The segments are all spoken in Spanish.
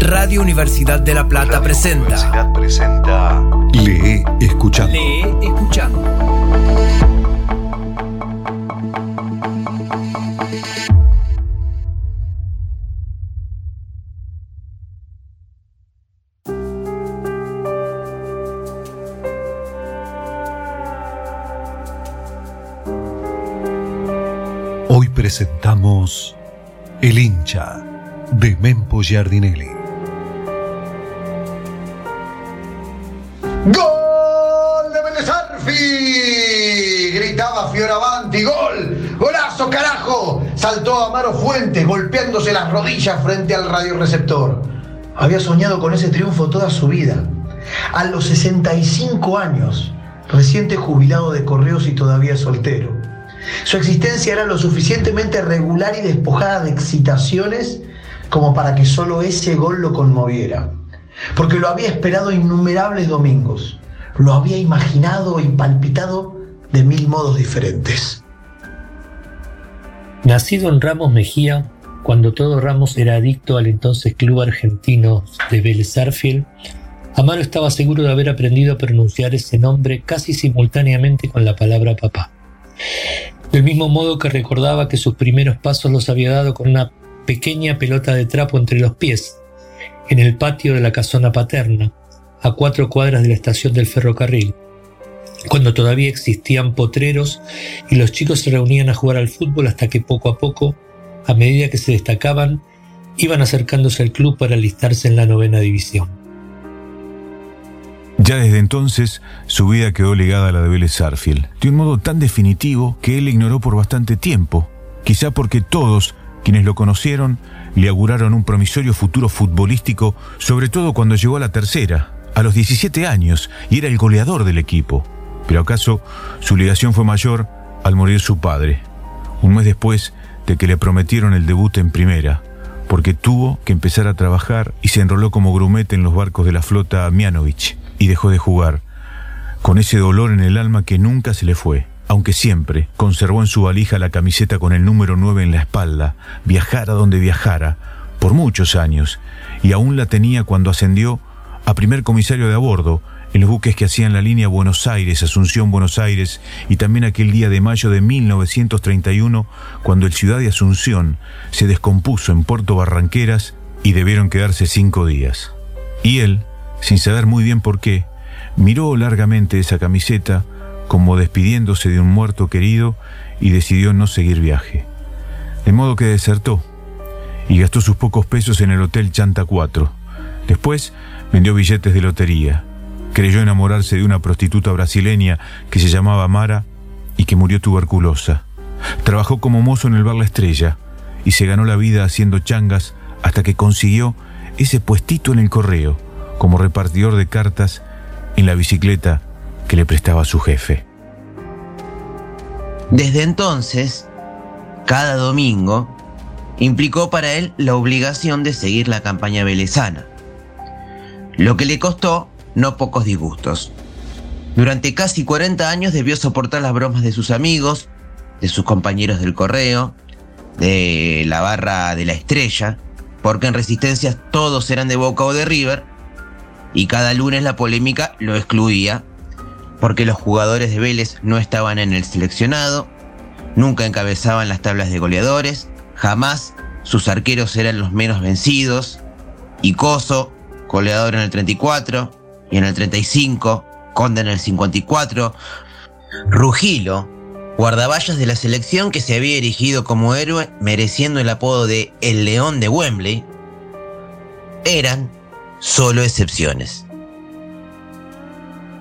Radio Universidad de La Plata presenta. Universidad presenta. Lee escuchando. Lee escuchando. Hoy presentamos El hincha de Mempo Giardinelli. ¡Gol! ¡Golazo, carajo! Saltó Amaro Fuentes golpeándose las rodillas frente al radioreceptor. Había soñado con ese triunfo toda su vida. A los 65 años, reciente jubilado de correos y todavía soltero. Su existencia era lo suficientemente regular y despojada de excitaciones como para que solo ese gol lo conmoviera. Porque lo había esperado innumerables domingos. Lo había imaginado y palpitado de mil modos diferentes. Nacido en Ramos Mejía, cuando todo Ramos era adicto al entonces club argentino de Vélez Arfiel, Amaro estaba seguro de haber aprendido a pronunciar ese nombre casi simultáneamente con la palabra papá. Del mismo modo que recordaba que sus primeros pasos los había dado con una pequeña pelota de trapo entre los pies, en el patio de la casona paterna, a cuatro cuadras de la estación del ferrocarril, cuando todavía existían potreros y los chicos se reunían a jugar al fútbol hasta que poco a poco, a medida que se destacaban, iban acercándose al club para alistarse en la novena división. Ya desde entonces, su vida quedó ligada a la de Vélez Sarfield, de un modo tan definitivo que él ignoró por bastante tiempo, quizá porque todos, quienes lo conocieron, le auguraron un promisorio futuro futbolístico, sobre todo cuando llegó a la tercera, a los 17 años, y era el goleador del equipo. Pero acaso su ligación fue mayor al morir su padre, un mes después de que le prometieron el debut en primera, porque tuvo que empezar a trabajar y se enroló como grumete en los barcos de la flota Mianovich y dejó de jugar, con ese dolor en el alma que nunca se le fue, aunque siempre conservó en su valija la camiseta con el número 9 en la espalda, viajara donde viajara, por muchos años, y aún la tenía cuando ascendió a primer comisario de a bordo, en los buques que hacían la línea Buenos Aires, Asunción, Buenos Aires, y también aquel día de mayo de 1931, cuando el Ciudad de Asunción se descompuso en Puerto Barranqueras y debieron quedarse cinco días. Y él, sin saber muy bien por qué, miró largamente esa camiseta como despidiéndose de un muerto querido y decidió no seguir viaje. De modo que desertó y gastó sus pocos pesos en el Hotel Chanta 4. Después vendió billetes de lotería. Creyó enamorarse de una prostituta brasileña que se llamaba Mara y que murió tuberculosa. Trabajó como mozo en el bar La Estrella y se ganó la vida haciendo changas hasta que consiguió ese puestito en el correo como repartidor de cartas en la bicicleta que le prestaba su jefe. Desde entonces, cada domingo implicó para él la obligación de seguir la campaña velezana, lo que le costó no pocos disgustos. Durante casi 40 años debió soportar las bromas de sus amigos, de sus compañeros del correo, de la barra de la estrella, porque en resistencias todos eran de Boca o de River, y cada lunes la polémica lo excluía, porque los jugadores de Vélez no estaban en el seleccionado, nunca encabezaban las tablas de goleadores, jamás sus arqueros eran los menos vencidos, y Coso, goleador en el 34 y en el 35, Conde en el 54, Rugilo, guardaballas de la selección que se había erigido como héroe mereciendo el apodo de El León de Wembley, eran solo excepciones.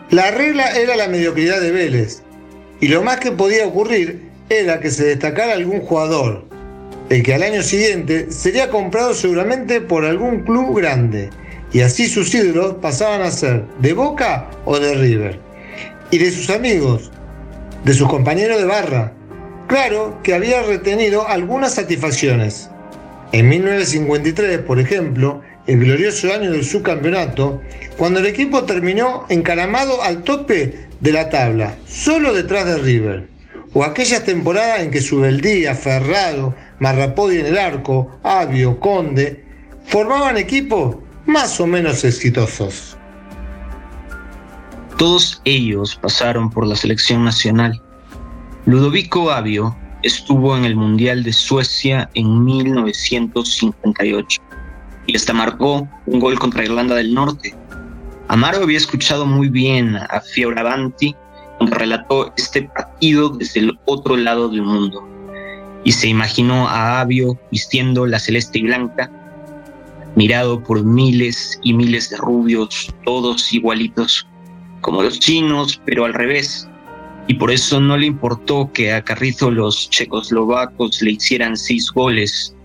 La regla era la mediocridad de Vélez, y lo más que podía ocurrir era que se destacara algún jugador, el que al año siguiente sería comprado seguramente por algún club grande, y así sus ídolos pasaban a ser de Boca o de River, y de sus amigos, de sus compañeros de barra. Claro que había retenido algunas satisfacciones. En 1953, por ejemplo, el glorioso año del subcampeonato, cuando el equipo terminó encaramado al tope de la tabla, solo detrás de River. O aquellas temporadas en que Subeldía, Ferrado, Marrapodi en el arco, Avio, Conde, formaban equipos más o menos exitosos. Todos ellos pasaron por la selección nacional. Ludovico Avio estuvo en el Mundial de Suecia en 1958 y hasta marcó un gol contra Irlanda del Norte. Amaro había escuchado muy bien a Fioravanti cuando relató este partido desde el otro lado del mundo y se imaginó a Avio vistiendo la celeste y blanca, mirado por miles y miles de rubios, todos igualitos, como los chinos, pero al revés. Y por eso no le importó que a Carrizo los checoslovacos le hicieran seis goles.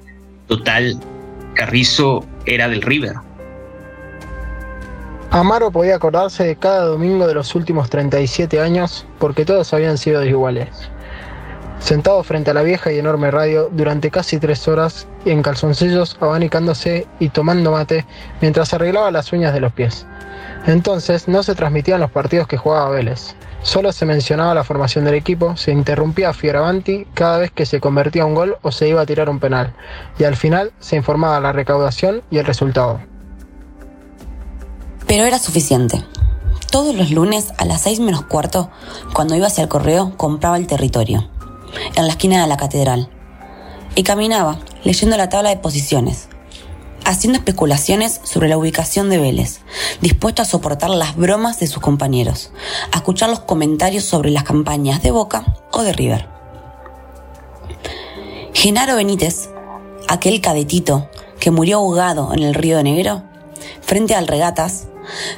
Total, Carrizo era del River. Amaro podía acordarse de cada domingo de los últimos 37 años porque todos habían sido iguales. Sentado frente a la vieja y enorme radio durante casi tres horas, en calzoncillos, abanicándose y tomando mate mientras arreglaba las uñas de los pies. Entonces no se transmitían los partidos que jugaba Vélez. Solo se mencionaba la formación del equipo, se interrumpía a Fioravanti cada vez que se convertía un gol o se iba a tirar un penal, y al final se informaba la recaudación y el resultado. Pero era suficiente. Todos los lunes a las seis menos cuarto, cuando iba hacia el correo, compraba el territorio, en la esquina de la catedral, y caminaba leyendo la tabla de posiciones, haciendo especulaciones sobre la ubicación de Vélez, dispuesto a soportar las bromas de sus compañeros, a escuchar los comentarios sobre las campañas de Boca o de River. Genaro Benítez, aquel cadetito que murió ahogado en el río de Negro, frente al regatas,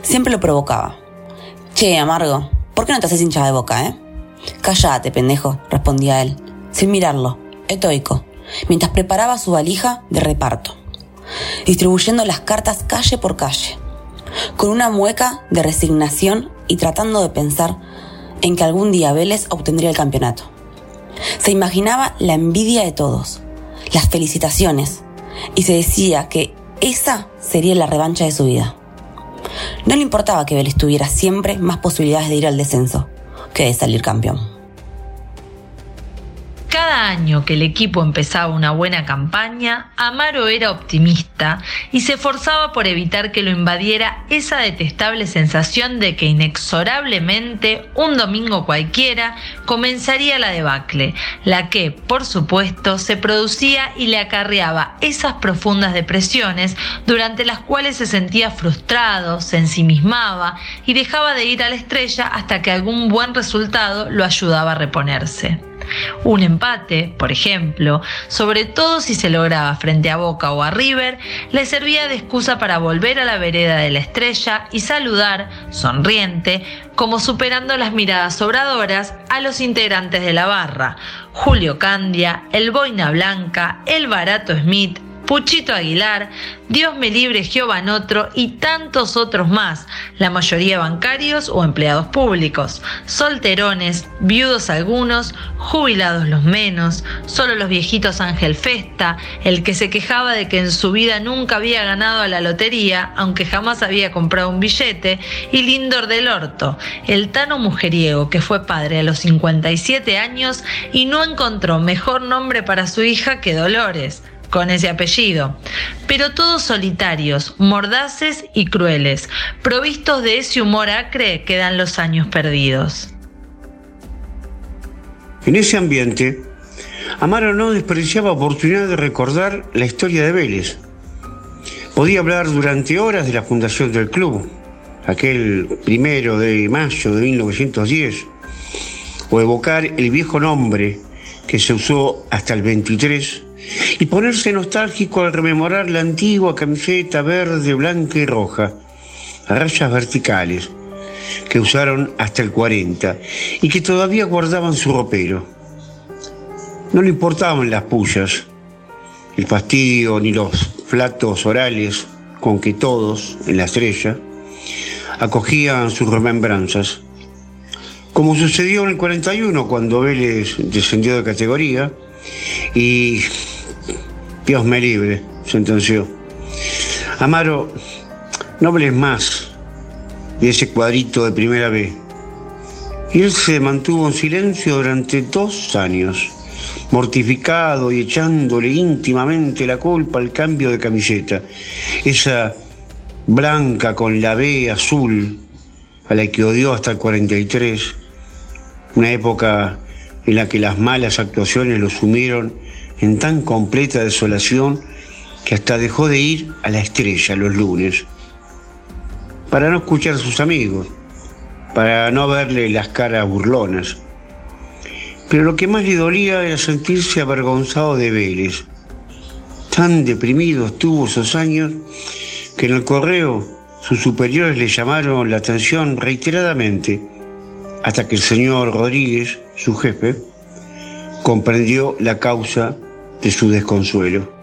siempre lo provocaba. Che, amargo, ¿por qué no te haces hincha de boca, eh? Cállate, pendejo, respondía él, sin mirarlo, estoico, mientras preparaba su valija de reparto distribuyendo las cartas calle por calle, con una mueca de resignación y tratando de pensar en que algún día Vélez obtendría el campeonato. Se imaginaba la envidia de todos, las felicitaciones, y se decía que esa sería la revancha de su vida. No le importaba que Vélez tuviera siempre más posibilidades de ir al descenso que de salir campeón. Cada año que el equipo empezaba una buena campaña, Amaro era optimista y se esforzaba por evitar que lo invadiera esa detestable sensación de que inexorablemente, un domingo cualquiera, comenzaría la debacle, la que, por supuesto, se producía y le acarreaba esas profundas depresiones durante las cuales se sentía frustrado, se ensimismaba y dejaba de ir a la estrella hasta que algún buen resultado lo ayudaba a reponerse. Un empate, por ejemplo, sobre todo si se lograba frente a Boca o a River, le servía de excusa para volver a la vereda de la estrella y saludar, sonriente, como superando las miradas sobradoras, a los integrantes de la barra, Julio Candia, el Boina Blanca, el Barato Smith, Puchito Aguilar, Dios me libre Otro y tantos otros más, la mayoría bancarios o empleados públicos, solterones, viudos algunos, jubilados los menos, solo los viejitos Ángel Festa, el que se quejaba de que en su vida nunca había ganado a la lotería, aunque jamás había comprado un billete, y Lindor del Orto, el tano mujeriego que fue padre a los 57 años y no encontró mejor nombre para su hija que Dolores con ese apellido, pero todos solitarios, mordaces y crueles, provistos de ese humor acre que dan los años perdidos. En ese ambiente, Amaro no desperdiciaba oportunidad de recordar la historia de Vélez. Podía hablar durante horas de la fundación del club, aquel primero de mayo de 1910, o evocar el viejo nombre que se usó hasta el 23 y ponerse nostálgico al rememorar la antigua camiseta verde, blanca y roja, a rayas verticales, que usaron hasta el 40 y que todavía guardaban su ropero. No le importaban las pullas, el fastidio ni los flatos orales con que todos, en la estrella, acogían sus remembranzas. Como sucedió en el 41 cuando Vélez descendió de categoría y Dios me libre, sentenció. Amaro, no hables más de ese cuadrito de primera vez. Y él se mantuvo en silencio durante dos años, mortificado y echándole íntimamente la culpa al cambio de camiseta. Esa blanca con la B azul, a la que odió hasta el 43, una época en la que las malas actuaciones lo sumieron en tan completa desolación que hasta dejó de ir a la estrella los lunes, para no escuchar a sus amigos, para no verle las caras burlonas. Pero lo que más le dolía era sentirse avergonzado de Vélez. Tan deprimido estuvo esos años que en el correo sus superiores le llamaron la atención reiteradamente hasta que el señor Rodríguez, su jefe, comprendió la causa de su desconsuelo.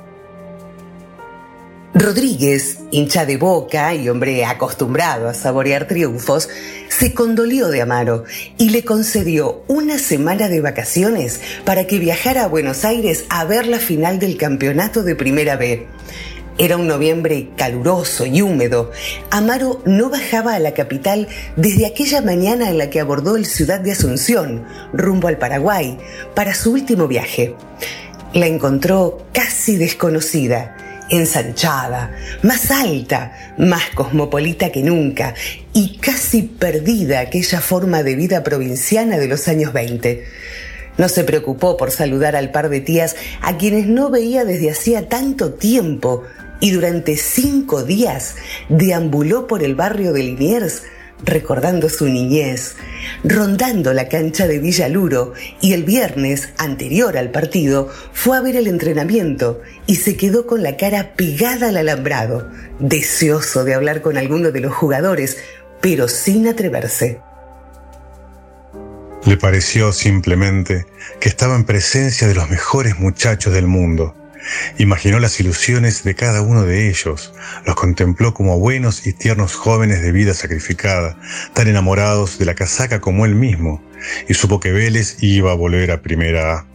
Rodríguez, hincha de boca y hombre acostumbrado a saborear triunfos, se condolió de Amaro y le concedió una semana de vacaciones para que viajara a Buenos Aires a ver la final del campeonato de Primera B. Era un noviembre caluroso y húmedo. Amaro no bajaba a la capital desde aquella mañana en la que abordó el ciudad de Asunción, rumbo al Paraguay, para su último viaje. La encontró casi desconocida ensanchada, más alta, más cosmopolita que nunca y casi perdida aquella forma de vida provinciana de los años 20. No se preocupó por saludar al par de tías a quienes no veía desde hacía tanto tiempo y durante cinco días deambuló por el barrio de Liniers recordando su niñez, rondando la cancha de Villaluro y el viernes anterior al partido fue a ver el entrenamiento y se quedó con la cara pegada al alambrado, deseoso de hablar con alguno de los jugadores, pero sin atreverse. Le pareció simplemente que estaba en presencia de los mejores muchachos del mundo Imaginó las ilusiones de cada uno de ellos, los contempló como buenos y tiernos jóvenes de vida sacrificada, tan enamorados de la casaca como él mismo, y supo que Vélez iba a volver a Primera A.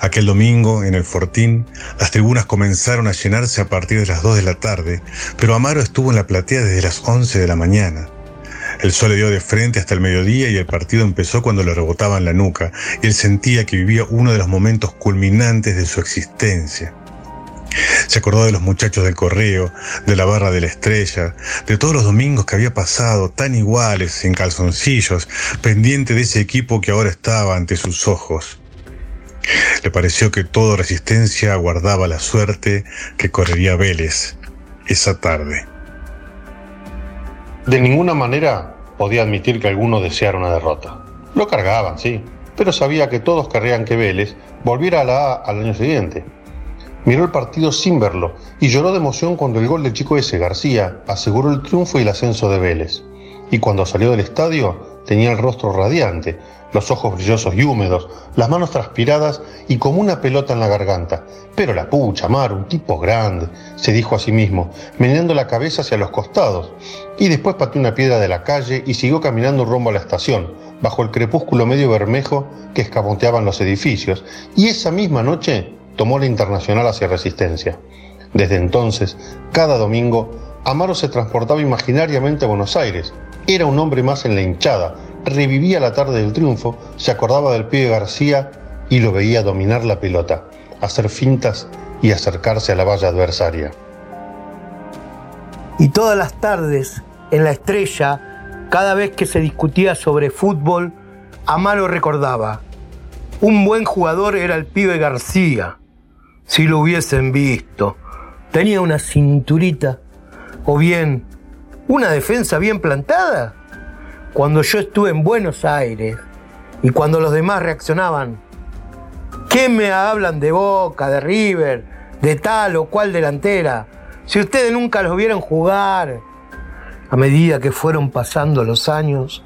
Aquel domingo, en el Fortín, las tribunas comenzaron a llenarse a partir de las 2 de la tarde, pero Amaro estuvo en la platea desde las 11 de la mañana. El sol le dio de frente hasta el mediodía y el partido empezó cuando le rebotaba en la nuca y él sentía que vivía uno de los momentos culminantes de su existencia. Se acordó de los muchachos del correo, de la barra de la estrella, de todos los domingos que había pasado tan iguales, en calzoncillos, pendiente de ese equipo que ahora estaba ante sus ojos. Le pareció que toda resistencia aguardaba la suerte que correría Vélez esa tarde. De ninguna manera podía admitir que alguno deseara una derrota. Lo cargaban, sí, pero sabía que todos querrían que Vélez volviera a la A al año siguiente. Miró el partido sin verlo y lloró de emoción cuando el gol del chico ese, García, aseguró el triunfo y el ascenso de Vélez. Y cuando salió del estadio tenía el rostro radiante, los ojos brillosos y húmedos, las manos transpiradas y como una pelota en la garganta. Pero la pucha, Mar, un tipo grande, se dijo a sí mismo, meneando la cabeza hacia los costados. Y después pateó una piedra de la calle y siguió caminando rumbo a la estación, bajo el crepúsculo medio bermejo que escamoteaban los edificios. Y esa misma noche tomó la internacional hacia Resistencia. Desde entonces, cada domingo, Amaro se transportaba imaginariamente a Buenos Aires. Era un hombre más en la hinchada, revivía la tarde del triunfo, se acordaba del pibe García y lo veía dominar la pelota, hacer fintas y acercarse a la valla adversaria. Y todas las tardes, en la estrella, cada vez que se discutía sobre fútbol, Amaro recordaba, un buen jugador era el pibe García, si lo hubiesen visto. Tenía una cinturita, o bien, una defensa bien plantada cuando yo estuve en Buenos Aires y cuando los demás reaccionaban, ¿qué me hablan de Boca, de River, de tal o cual delantera? Si ustedes nunca los vieron jugar. A medida que fueron pasando los años,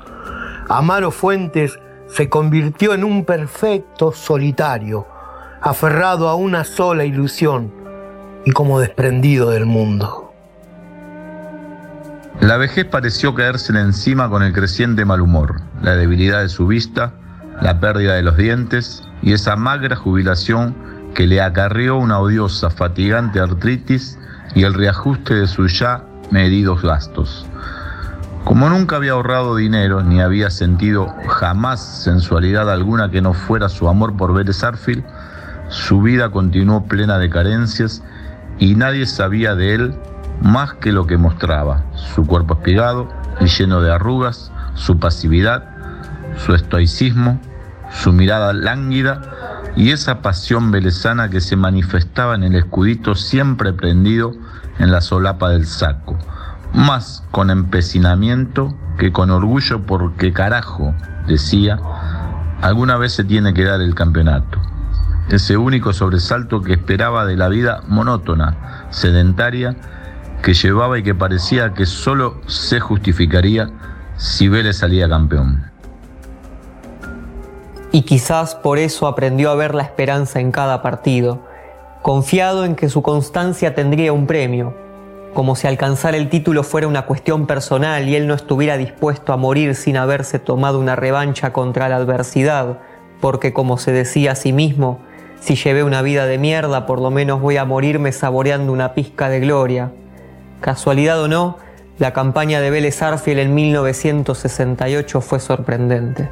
Amaro Fuentes se convirtió en un perfecto solitario, aferrado a una sola ilusión y como desprendido del mundo. La vejez pareció caérsele encima con el creciente mal humor, la debilidad de su vista, la pérdida de los dientes y esa magra jubilación que le acarrió una odiosa, fatigante artritis y el reajuste de sus ya medidos gastos. Como nunca había ahorrado dinero ni había sentido jamás sensualidad alguna que no fuera su amor por Vélez Arfield, su vida continuó plena de carencias y nadie sabía de él más que lo que mostraba, su cuerpo espigado y lleno de arrugas, su pasividad, su estoicismo, su mirada lánguida y esa pasión velezana que se manifestaba en el escudito siempre prendido en la solapa del saco, más con empecinamiento que con orgullo porque carajo, decía, alguna vez se tiene que dar el campeonato. Ese único sobresalto que esperaba de la vida monótona, sedentaria, que llevaba y que parecía que solo se justificaría si Vélez salía campeón. Y quizás por eso aprendió a ver la esperanza en cada partido, confiado en que su constancia tendría un premio, como si alcanzar el título fuera una cuestión personal y él no estuviera dispuesto a morir sin haberse tomado una revancha contra la adversidad, porque como se decía a sí mismo, si llevé una vida de mierda, por lo menos voy a morirme saboreando una pizca de gloria. Casualidad o no, la campaña de Vélez Arfiel en 1968 fue sorprendente.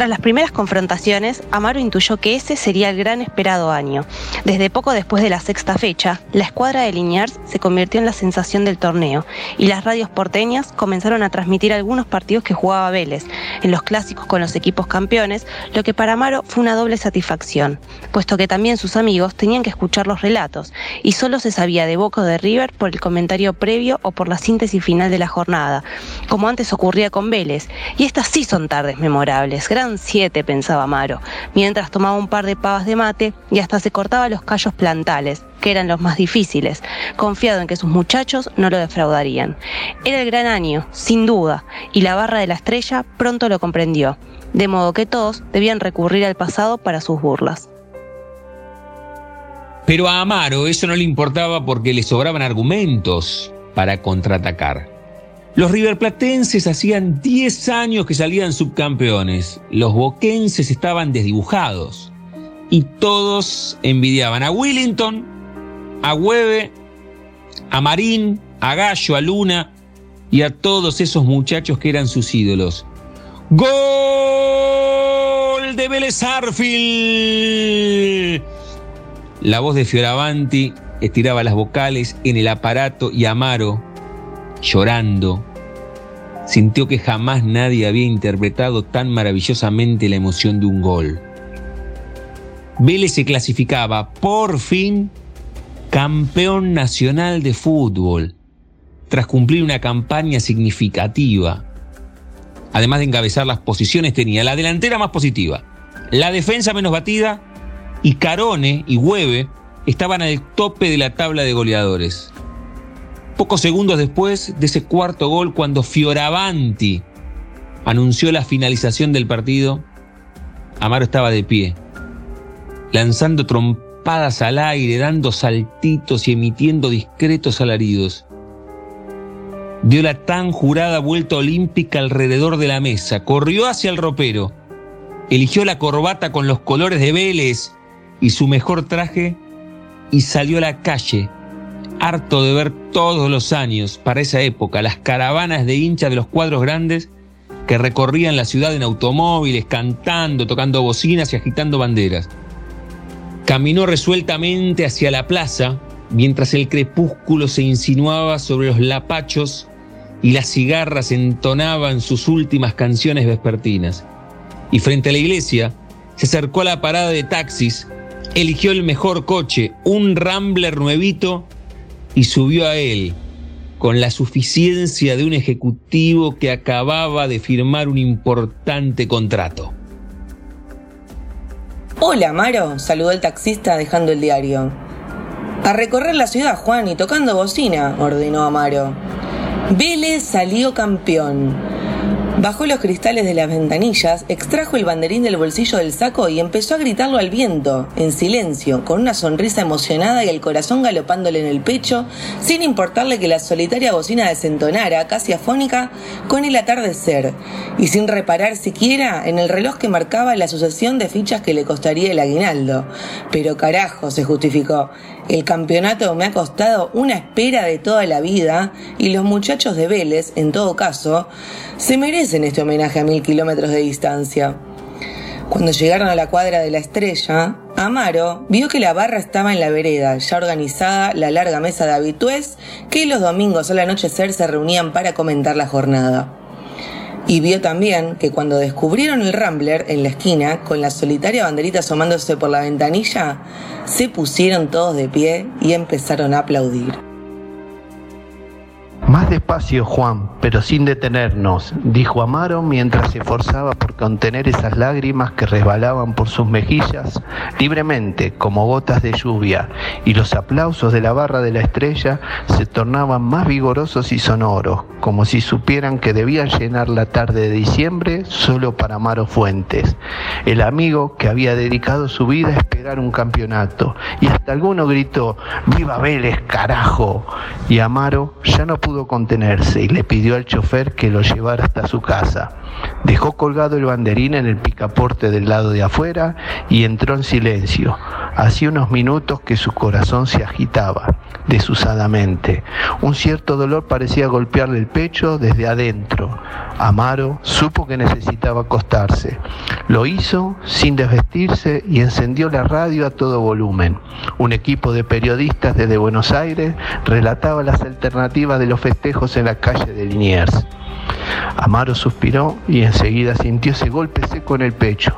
Tras las primeras confrontaciones, Amaro intuyó que ese sería el gran esperado año. Desde poco después de la sexta fecha, la escuadra de Liniers se convirtió en la sensación del torneo y las radios porteñas comenzaron a transmitir algunos partidos que jugaba Vélez, en los clásicos con los equipos campeones, lo que para Amaro fue una doble satisfacción, puesto que también sus amigos tenían que escuchar los relatos y solo se sabía de Boca de River por el comentario previo o por la síntesis final de la jornada, como antes ocurría con Vélez, y estas sí son tardes memorables, gran siete, pensaba Amaro, mientras tomaba un par de pavas de mate y hasta se cortaba los callos plantales, que eran los más difíciles, confiado en que sus muchachos no lo defraudarían. Era el gran año, sin duda, y la barra de la estrella pronto lo comprendió, de modo que todos debían recurrir al pasado para sus burlas. Pero a Amaro eso no le importaba porque le sobraban argumentos para contraatacar. Los riverplatenses hacían 10 años que salían subcampeones. Los boquenses estaban desdibujados. Y todos envidiaban a Willington, a Hueve, a Marín, a Gallo, a Luna y a todos esos muchachos que eran sus ídolos. ¡Gol de Vélez! La voz de Fioravanti estiraba las vocales en el aparato y Amaro, llorando, sintió que jamás nadie había interpretado tan maravillosamente la emoción de un gol. Vélez se clasificaba por fin campeón nacional de fútbol, tras cumplir una campaña significativa. Además de encabezar las posiciones, tenía la delantera más positiva, la defensa menos batida y Carone y Hueve estaban al tope de la tabla de goleadores. Pocos segundos después de ese cuarto gol, cuando Fioravanti anunció la finalización del partido, Amaro estaba de pie, lanzando trompadas al aire, dando saltitos y emitiendo discretos alaridos. Dio la tan jurada vuelta olímpica alrededor de la mesa, corrió hacia el ropero, eligió la corbata con los colores de Vélez y su mejor traje y salió a la calle harto de ver todos los años, para esa época, las caravanas de hinchas de los cuadros grandes que recorrían la ciudad en automóviles, cantando, tocando bocinas y agitando banderas. Caminó resueltamente hacia la plaza, mientras el crepúsculo se insinuaba sobre los lapachos y las cigarras entonaban sus últimas canciones vespertinas. Y frente a la iglesia, se acercó a la parada de taxis, eligió el mejor coche, un Rambler nuevito, y subió a él con la suficiencia de un ejecutivo que acababa de firmar un importante contrato. Hola, Maro, saludó el taxista dejando el diario. A recorrer la ciudad, Juan, y tocando bocina, ordenó Amaro. Vélez salió campeón. Bajó los cristales de las ventanillas, extrajo el banderín del bolsillo del saco y empezó a gritarlo al viento, en silencio, con una sonrisa emocionada y el corazón galopándole en el pecho, sin importarle que la solitaria bocina desentonara, casi afónica, con el atardecer, y sin reparar siquiera en el reloj que marcaba la sucesión de fichas que le costaría el aguinaldo. Pero carajo, se justificó. El campeonato me ha costado una espera de toda la vida y los muchachos de Vélez, en todo caso, se merecen este homenaje a mil kilómetros de distancia. Cuando llegaron a la cuadra de la estrella, Amaro vio que la barra estaba en la vereda, ya organizada la larga mesa de habitués que los domingos al anochecer se reunían para comentar la jornada. Y vio también que cuando descubrieron el Rambler en la esquina, con la solitaria banderita asomándose por la ventanilla, se pusieron todos de pie y empezaron a aplaudir. Más despacio, Juan, pero sin detenernos, dijo Amaro mientras se esforzaba por contener esas lágrimas que resbalaban por sus mejillas libremente como gotas de lluvia, y los aplausos de la barra de la estrella se tornaban más vigorosos y sonoros, como si supieran que debían llenar la tarde de diciembre solo para Amaro Fuentes, el amigo que había dedicado su vida a esperar un campeonato, y hasta alguno gritó, ¡Viva Vélez, carajo! Y Amaro ya no pudo contenerse y le pidió al chofer que lo llevara hasta su casa. Dejó colgado el banderín en el picaporte del lado de afuera y entró en silencio. Hacía unos minutos que su corazón se agitaba desusadamente. Un cierto dolor parecía golpearle el pecho desde adentro. Amaro supo que necesitaba acostarse. Lo hizo sin desvestirse y encendió la radio a todo volumen. Un equipo de periodistas desde Buenos Aires relataba las alternativas de los festejos en la calle de Liniers. Amaro suspiró y enseguida sintió ese golpe seco en el pecho.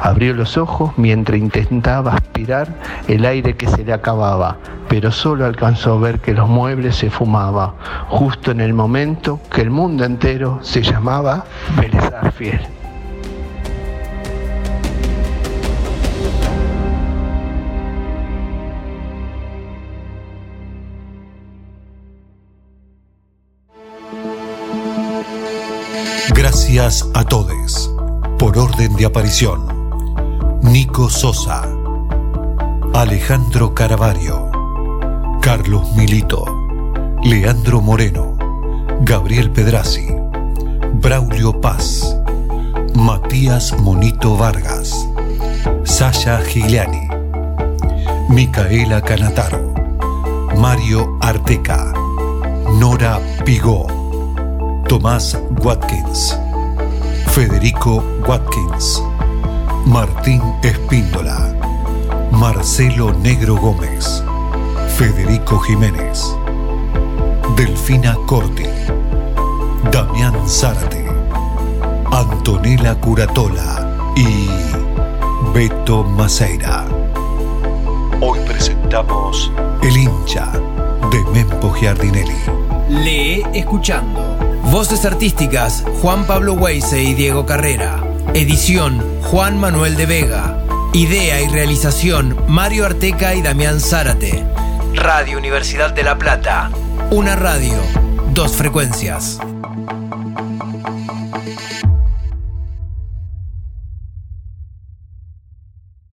Abrió los ojos mientras intentaba aspirar el aire que se le acababa, pero solo alcanzó a ver que los muebles se fumaban, justo en el momento que el mundo entero se llamaba Vélez Fiel. Gracias a todos. Por orden de aparición. Nico Sosa. Alejandro Caravario. Carlos Milito. Leandro Moreno. Gabriel Pedrazi. Braulio Paz. Matías Monito Vargas. Sasha Gigliani. Micaela Canataro. Mario Arteca. Nora Pigó. Tomás Watkins, Federico Watkins, Martín Espíndola, Marcelo Negro Gómez, Federico Jiménez, Delfina Corti, Damián Zárate, Antonella Curatola y Beto Maceira. Hoy presentamos El hincha de Mempo Giardinelli. Lee escuchando. Voces artísticas Juan Pablo Weise y Diego Carrera. Edición Juan Manuel de Vega. Idea y realización Mario Arteca y Damián Zárate. Radio Universidad de La Plata. Una radio, dos frecuencias.